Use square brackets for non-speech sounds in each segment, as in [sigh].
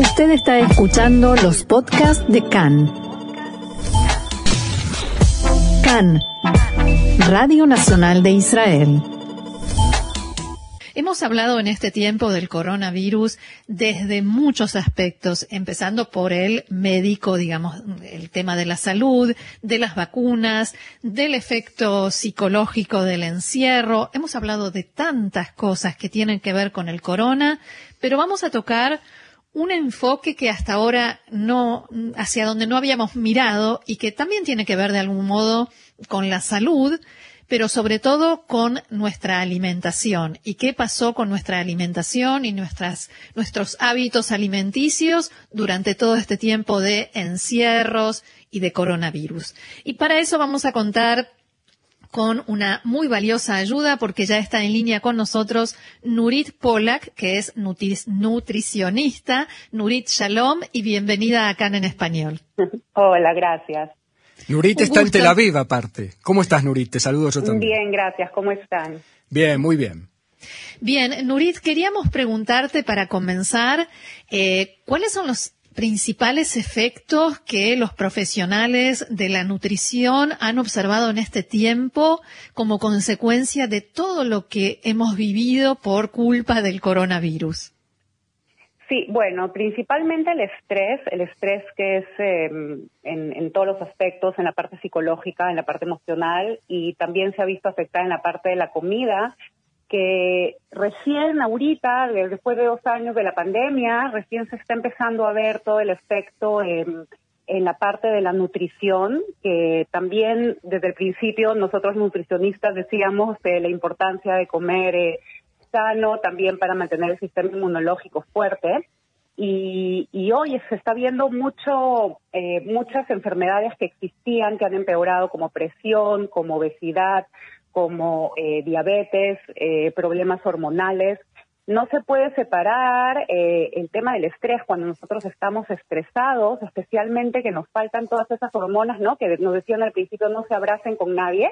Usted está escuchando los podcasts de CAN. CAN, Radio Nacional de Israel. Hemos hablado en este tiempo del coronavirus desde muchos aspectos, empezando por el médico, digamos, el tema de la salud, de las vacunas, del efecto psicológico del encierro. Hemos hablado de tantas cosas que tienen que ver con el corona, pero vamos a tocar un enfoque que hasta ahora no, hacia donde no habíamos mirado y que también tiene que ver de algún modo con la salud, pero sobre todo con nuestra alimentación y qué pasó con nuestra alimentación y nuestras, nuestros hábitos alimenticios durante todo este tiempo de encierros y de coronavirus. Y para eso vamos a contar con una muy valiosa ayuda porque ya está en línea con nosotros Nurit Polak, que es nutricionista. Nurit, shalom y bienvenida acá en español. [laughs] Hola, gracias. Nurit está en Tel Aviv aparte. ¿Cómo estás, Nurit? Te saludo yo también. Bien, gracias. ¿Cómo están? Bien, muy bien. Bien, Nurit, queríamos preguntarte para comenzar, eh, ¿cuáles son los principales efectos que los profesionales de la nutrición han observado en este tiempo como consecuencia de todo lo que hemos vivido por culpa del coronavirus? Sí, bueno, principalmente el estrés, el estrés que es em, en, todos los aspectos, en la parte psicológica, en la parte emocional y también se ha visto afectada en la parte de la comida, que recién ahorita, después de dos años de la pandemia, recién se está empezando a ver todo el efecto en, la parte de la nutrición, que también desde el principio nosotros nutricionistas decíamos de la importancia de comer. Eh, sano, también para mantener el sistema inmunológico fuerte. Y, hoy se está viendo mucho, eh, muchas enfermedades que existían, que han empeorado, como presión, como obesidad, como eh, diabetes, eh, problemas hormonales. No se puede separar el tema del estrés cuando nosotros estamos estresados, especialmente que nos faltan todas esas hormonas, ¿no? Que nos decían al principio no se abracen con nadie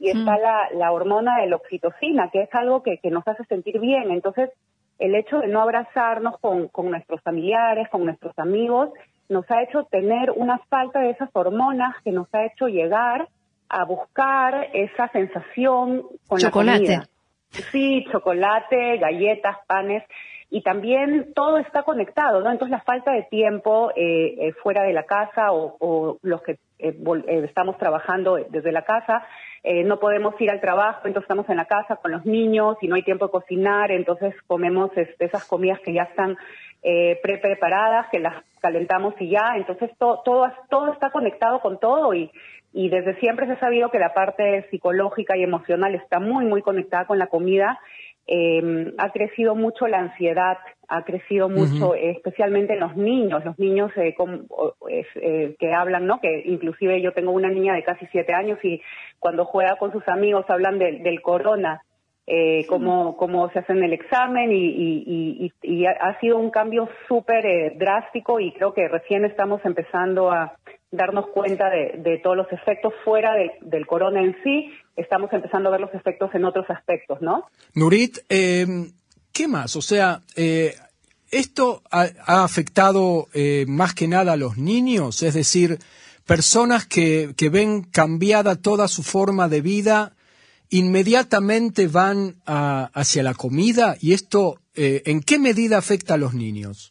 y está mm. la, hormona de la oxitocina, que es algo que, nos hace sentir bien. Entonces, el hecho de no abrazarnos con, con nuestros familiares, con nuestros amigos, nos ha hecho tener una falta de esas hormonas que nos ha hecho llegar a buscar esa sensación con la comida. Sí, chocolate, galletas, panes y también todo está conectado, ¿no? Entonces la falta de tiempo eh, eh, fuera de la casa o, los que eh, estamos trabajando desde la casa, no podemos ir al trabajo, entonces estamos en la casa con los niños y no hay tiempo de cocinar, entonces comemos este, esas comidas que ya están pre preparadas, que las calentamos y ya, entonces todo, todo, todo está conectado con todo y, y desde siempre se ha sabido que la parte psicológica y emocional está muy, muy conectada con la comida. Eh, ha crecido mucho la ansiedad, ha crecido mucho, especialmente en los niños, los niños eh, eh, que hablan, ¿no? Que inclusive yo tengo una niña de casi siete años y cuando juega con sus amigos hablan del corona, eh, cómo, cómo se hacen el examen y, y, ha sido un cambio súper eh, drástico y creo que recién estamos empezando a darnos cuenta de, todos los efectos fuera del corona en sí, estamos empezando a ver los efectos en otros aspectos, ¿no? Nurit, eh, ¿qué más? O sea, eh, ¿esto ha, afectado eh, más que nada a los niños? Es decir, personas que, que ven cambiada toda su forma de vida, inmediatamente van hacia la comida y esto, ¿en qué medida afecta a los niños?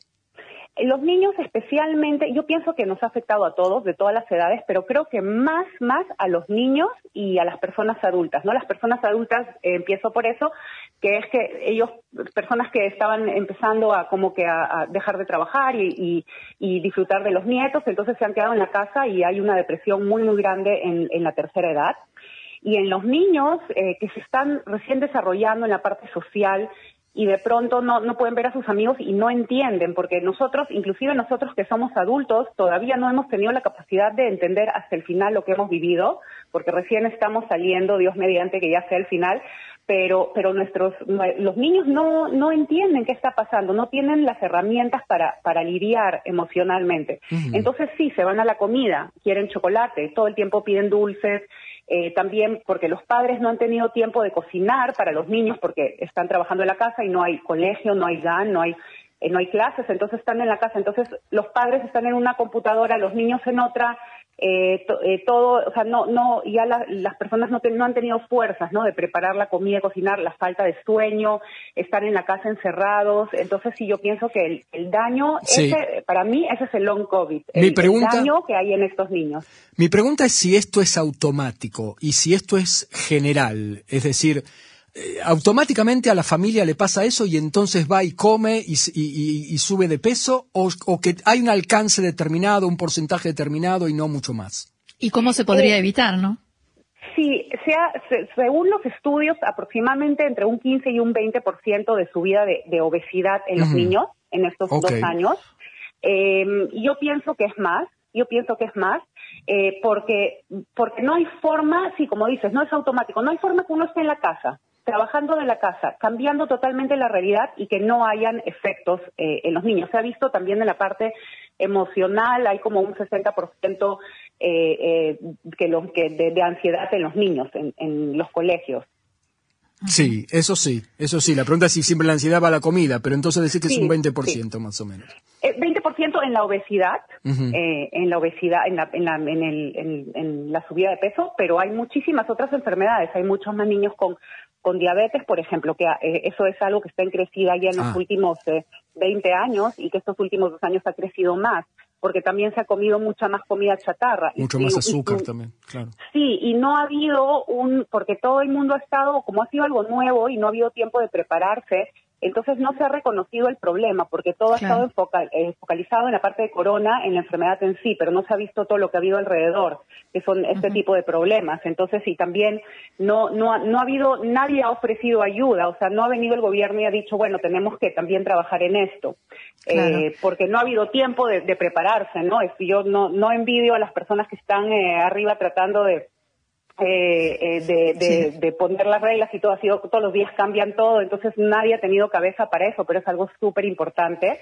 Los niños especialmente, yo pienso que nos ha afectado a todos, de todas las edades, pero creo que más, más a los niños y a las personas adultas, ¿no? Las personas adultas, eh, empiezo por eso, que es que ellos, personas que estaban empezando a como que a, dejar de trabajar y, disfrutar de los nietos, entonces se han quedado en la casa y hay una depresión muy, muy grande en, la tercera edad. Y en los niños eh, que se están recién desarrollando en la parte social, y de pronto no, no pueden ver a sus amigos y no entienden, porque nosotros, inclusive nosotros que somos adultos, todavía no hemos tenido la capacidad de entender hasta el final lo que hemos vivido, porque recién estamos saliendo, Dios mediante que ya sea el final, pero, pero nuestros, los niños no, no entienden qué está pasando, no tienen las herramientas para, para lidiar emocionalmente. Entonces sí, se van a la comida, quieren chocolate, todo el tiempo piden dulces, eh, también porque los padres no han tenido tiempo de cocinar para los niños porque están trabajando en la casa y no hay colegio, no hay GAN, no hay eh, no hay clases, entonces están en la casa, entonces los padres están en una computadora, los niños en otra, eh, eh, todo, o sea, no, no, ya las personas no, no han tenido fuerzas, ¿no? De preparar la comida, cocinar, la falta de sueño, estar en la casa encerrados, entonces sí, yo pienso que el, daño, ese, para mí, ese es el long COVID, el, daño que hay en estos niños. Mi pregunta es si esto es automático y si esto es general, es decir, eh, automáticamente a la familia le pasa eso y entonces va y come y, sube de peso o, que hay un alcance determinado, un porcentaje determinado y no mucho más. ¿Y cómo se podría eh, evitar, no? Sí, sea, según los estudios, aproximadamente entre un 15 y un 20% de subida de, de obesidad en los niños en estos dos años. Em, yo pienso que es más, yo pienso que es más, eh, porque, porque no hay forma, sí, como dices, no es automático, no hay forma que uno esté en la casa trabajando de la casa, cambiando totalmente la realidad y que no hayan efectos eh, en los niños. Se ha visto también en la parte emocional, hay como un 60% eh, eh, que que de, ansiedad en los niños, en, los colegios. Sí, eso sí, eso sí. La pregunta es si siempre la ansiedad va a la comida, pero entonces decir que es un 20% más o menos. 20% en la obesidad, en la obesidad, en la, en, la, en, el, en, la subida de peso, pero hay muchísimas otras enfermedades. Hay muchos más niños con con diabetes, por ejemplo, que eh, eso es algo que está en crecida ya en los ah. últimos 20 eh, años y que estos últimos dos años ha crecido más, porque también se ha comido mucha más comida chatarra. Mucho más azúcar también, claro. Sí, y no ha habido un, porque todo el mundo ha estado, como ha sido algo nuevo y no ha habido tiempo de prepararse, entonces no se ha reconocido el problema porque todo ha estado eh, focalizado en la parte de corona, en la enfermedad en sí, pero no se ha visto todo lo que ha habido alrededor, que son este tipo de problemas. Entonces, y también no, no, ha, no ha habido, nadie ha ofrecido ayuda, o sea, no ha venido el gobierno y ha dicho, bueno, tenemos que también trabajar en esto, eh, porque no ha habido tiempo de, prepararse, ¿no? yo no, no envidio a las personas que están eh, arriba tratando de eh, eh, de, poner las reglas y todo ha sido, todos los días cambian todo, entonces nadie ha tenido cabeza para eso, pero es algo súper importante.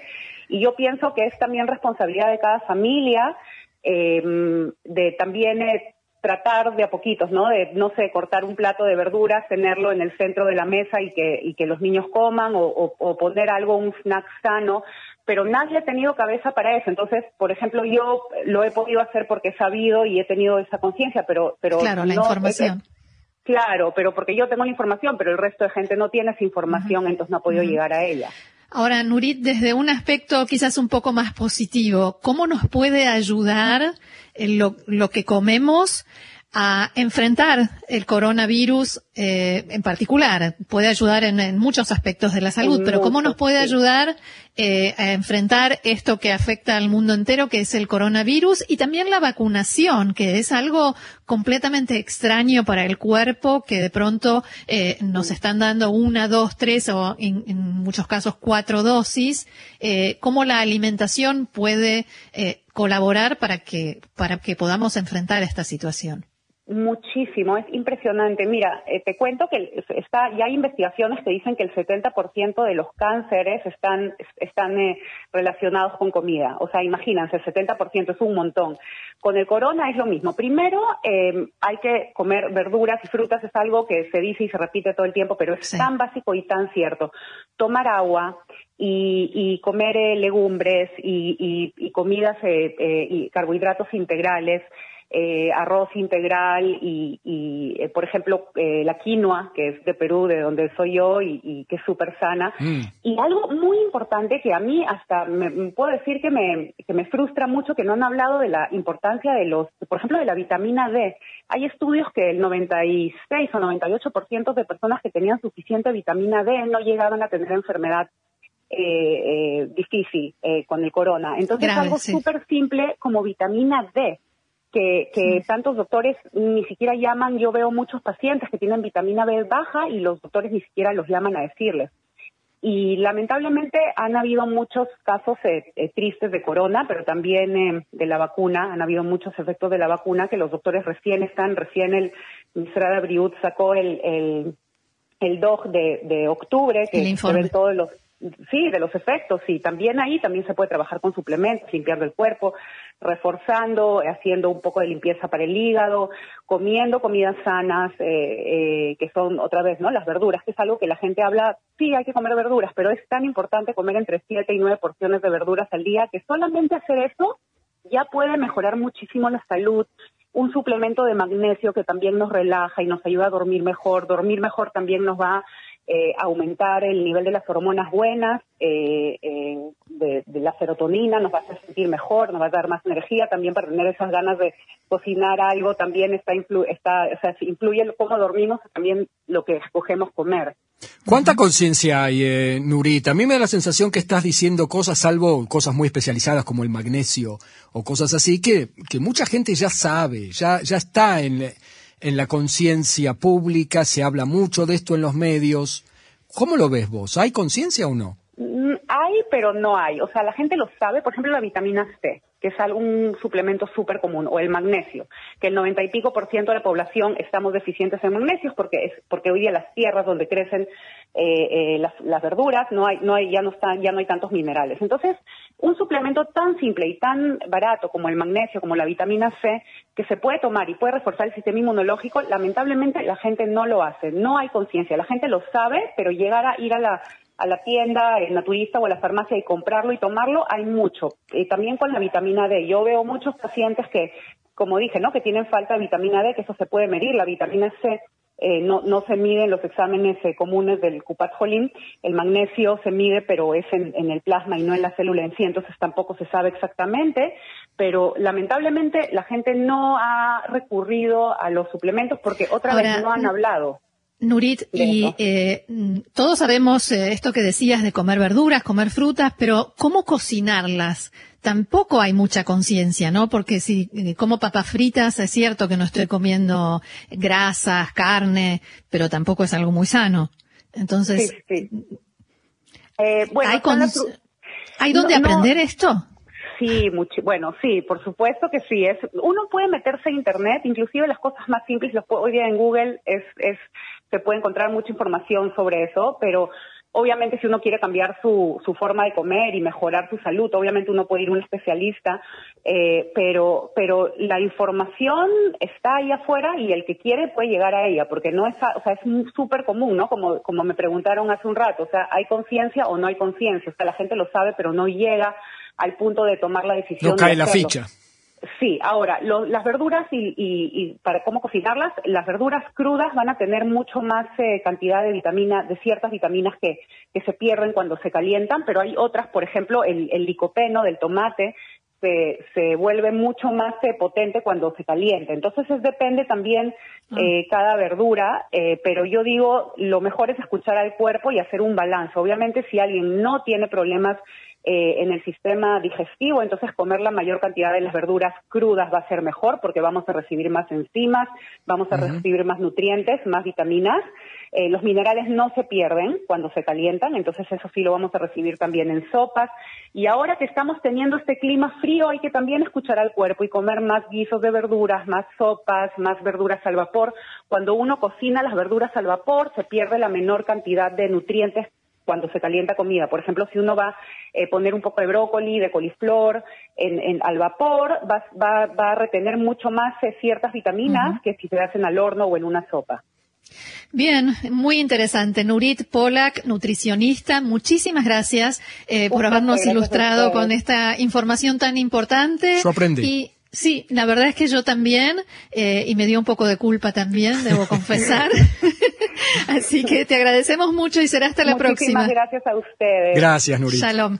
Y yo pienso que es también responsabilidad de cada familia eh, de también tratar de a poquitos, ¿no? De, no sé, cortar un plato de verduras, tenerlo en el centro de la mesa y que, y que los niños coman o, o poner algo, un snack sano, pero nadie ha tenido cabeza para eso. Entonces, por ejemplo, yo lo he podido hacer porque he sabido y he tenido esa conciencia, pero, pero claro, la información. claro, pero porque yo tengo la información, pero el resto de gente no tiene esa información, entonces no ha podido llegar a ella. Ahora, Nurit, desde un aspecto quizás un poco más positivo, ¿cómo nos puede ayudar lo, lo que comemos a enfrentar el coronavirus eh, en particular. Puede ayudar en, muchos aspectos de la salud, pero ¿cómo nos puede ayudar eh, a enfrentar esto que afecta al mundo entero, que es el coronavirus, y también la vacunación, que es algo completamente extraño para el cuerpo, que de pronto eh, nos están dando una, dos, tres o en, en muchos casos cuatro dosis? ¿Cómo la alimentación puede colaborar para que, para que podamos enfrentar esta situación? Muchísimo, es impresionante. Mira, eh, te cuento que está, ya hay investigaciones que dicen que el 70% de los cánceres están, están eh, relacionados con comida. O sea, imagínense, el 70% es un montón. Con el corona es lo mismo. Primero, eh, hay que comer verduras y frutas, es algo que se dice y se repite todo el tiempo, pero es tan básico y tan cierto. Tomar agua, y, comer legumbres y, y comidas y carbohidratos integrales, eh, arroz integral y, y eh, por ejemplo, eh, la quinoa, que es de Perú, de donde soy yo y, que es súper sana. Mm. Y algo muy importante que a mí hasta me, puedo decir que me, que me frustra mucho que no han hablado de la importancia de los, por ejemplo, de la vitamina D. Hay estudios que el 96 o 98% de personas que tenían suficiente vitamina D no llegaban a tener enfermedad eh, eh, difícil eh, con el corona. Entonces, algo súper simple como vitamina D que, que tantos doctores ni siquiera llaman, yo veo muchos pacientes que tienen vitamina B baja y los doctores ni siquiera los llaman a decirles. Y lamentablemente han habido muchos casos eh, eh, tristes de corona, pero también eh, de la vacuna, han habido muchos efectos de la vacuna que los doctores recién están, recién el Ministra de Briut sacó el, el, el DOG de, de octubre, que se ven todos los sí, de los efectos, sí. También ahí también se puede trabajar con suplementos, limpiando el cuerpo, reforzando, haciendo un poco de limpieza para el hígado, comiendo comidas sanas, eh, eh, que son otra vez, ¿no? Las verduras, que es algo que la gente habla, sí, hay que comer verduras, pero es tan importante comer entre 7 y 9 porciones de verduras al día que solamente hacer eso ya puede mejorar muchísimo la salud. Un suplemento de magnesio que también nos relaja y nos ayuda a dormir mejor. Dormir mejor también nos va eh, aumentar el nivel de las hormonas buenas, eh, eh, de, la serotonina, nos va a hacer sentir mejor, nos va a dar más energía también para tener esas ganas de cocinar algo, también está, está o sea, influye cómo dormimos, también lo que escogemos comer. ¿Cuánta conciencia hay, eh, Nurit? A mí me da la sensación que estás diciendo cosas, salvo cosas muy especializadas como el magnesio o cosas así, que, que mucha gente ya sabe, ya, ya está en, en la conciencia pública, se habla mucho de esto en los medios. ¿Cómo lo ves vos? ¿Hay conciencia o no? Mm, hay, pero no hay. O sea, la gente lo sabe. Por ejemplo, la vitamina C que es algún suplemento súper común, o el magnesio, que el noventa y pico por ciento de la población estamos deficientes en magnesios porque es porque hoy día las tierras donde crecen eh, eh, las, verduras no hay no hay ya no están ya no hay tantos minerales. Entonces un suplemento tan simple y tan barato como el magnesio, como la vitamina C, que se puede tomar y puede reforzar el sistema inmunológico, lamentablemente la gente no lo hace, no hay conciencia, la gente lo sabe, pero llegar a ir a la a la tienda, el naturista o a la farmacia y comprarlo y tomarlo, hay mucho. Y también con la vitamina D. Yo veo muchos pacientes que, como dije, ¿no? que tienen falta de vitamina D, que eso se puede medir. La vitamina C eh, no, no se mide en los exámenes eh, comunes del Cupatjolín. El magnesio se mide, pero es en, el plasma y no en la célula en sí, entonces tampoco se sabe exactamente. Pero lamentablemente la gente no ha recurrido a los suplementos porque otra vez no han hablado. Nurit, y eh, todos sabemos eh, esto que decías de comer verduras, comer frutas, pero ¿cómo cocinarlas? Tampoco hay mucha conciencia, ¿no? Porque si eh, como papas fritas, es cierto que no estoy comiendo grasas, carne, pero tampoco es algo muy sano. Entonces, sí, bueno, ¿hay, ¿hay dónde aprender esto? Sí, bueno, sí, por supuesto que sí. Es, uno puede meterse a internet, inclusive las cosas más simples, los, hoy día en Google es, es, se puede encontrar mucha información sobre eso, pero obviamente si uno quiere cambiar su, su forma de comer y mejorar su salud, obviamente uno puede ir a un especialista, eh, pero, pero la información está ahí afuera y el que quiere puede llegar a ella, porque no es, o sea, es súper común, ¿no? Como, como me preguntaron hace un rato, o sea, ¿hay conciencia o no hay conciencia? O sea, la gente lo sabe, pero no llega al punto de tomar la decisión. No cae la ficha. Sí, ahora, las verduras y, para cómo cocinarlas, las verduras crudas van a tener mucho más eh, cantidad de vitamina, de ciertas vitaminas que, que, se pierden cuando se calientan, pero hay otras, por ejemplo, el, el licopeno del tomate se, se vuelve mucho más eh, potente cuando se calienta. Entonces, es, depende también ah. eh, cada verdura, eh, pero yo digo, lo mejor es escuchar al cuerpo y hacer un balance. Obviamente, si alguien no tiene problemas eh, en el sistema digestivo, entonces comer la mayor cantidad de las verduras crudas va a ser mejor porque vamos a recibir más enzimas, vamos a recibir más nutrientes, más vitaminas. Eh, los minerales no se pierden cuando se calientan, entonces eso sí lo vamos a recibir también en sopas. Y ahora que estamos teniendo este clima frío, hay que también escuchar al cuerpo y comer más guisos de verduras, más sopas, más verduras al vapor. Cuando uno cocina las verduras al vapor, se pierde la menor cantidad de nutrientes cuando se calienta comida. Por ejemplo, si uno va a eh, poner un poco de brócoli, de coliflor en, al vapor, va, va, a retener mucho más eh, ciertas vitaminas que si se hacen al horno o en una sopa. Bien, muy interesante. Nurit Polak, nutricionista, muchísimas gracias eh, por habernos ilustrado con esta información tan importante. Yo aprendí. Sí, la verdad es que yo también, eh, y me dio un poco de culpa también, debo [laughs] confesar. [laughs] Así que te agradecemos mucho y será hasta la próxima. Muchísimas gracias a ustedes. Gracias, Nurit. Shalom.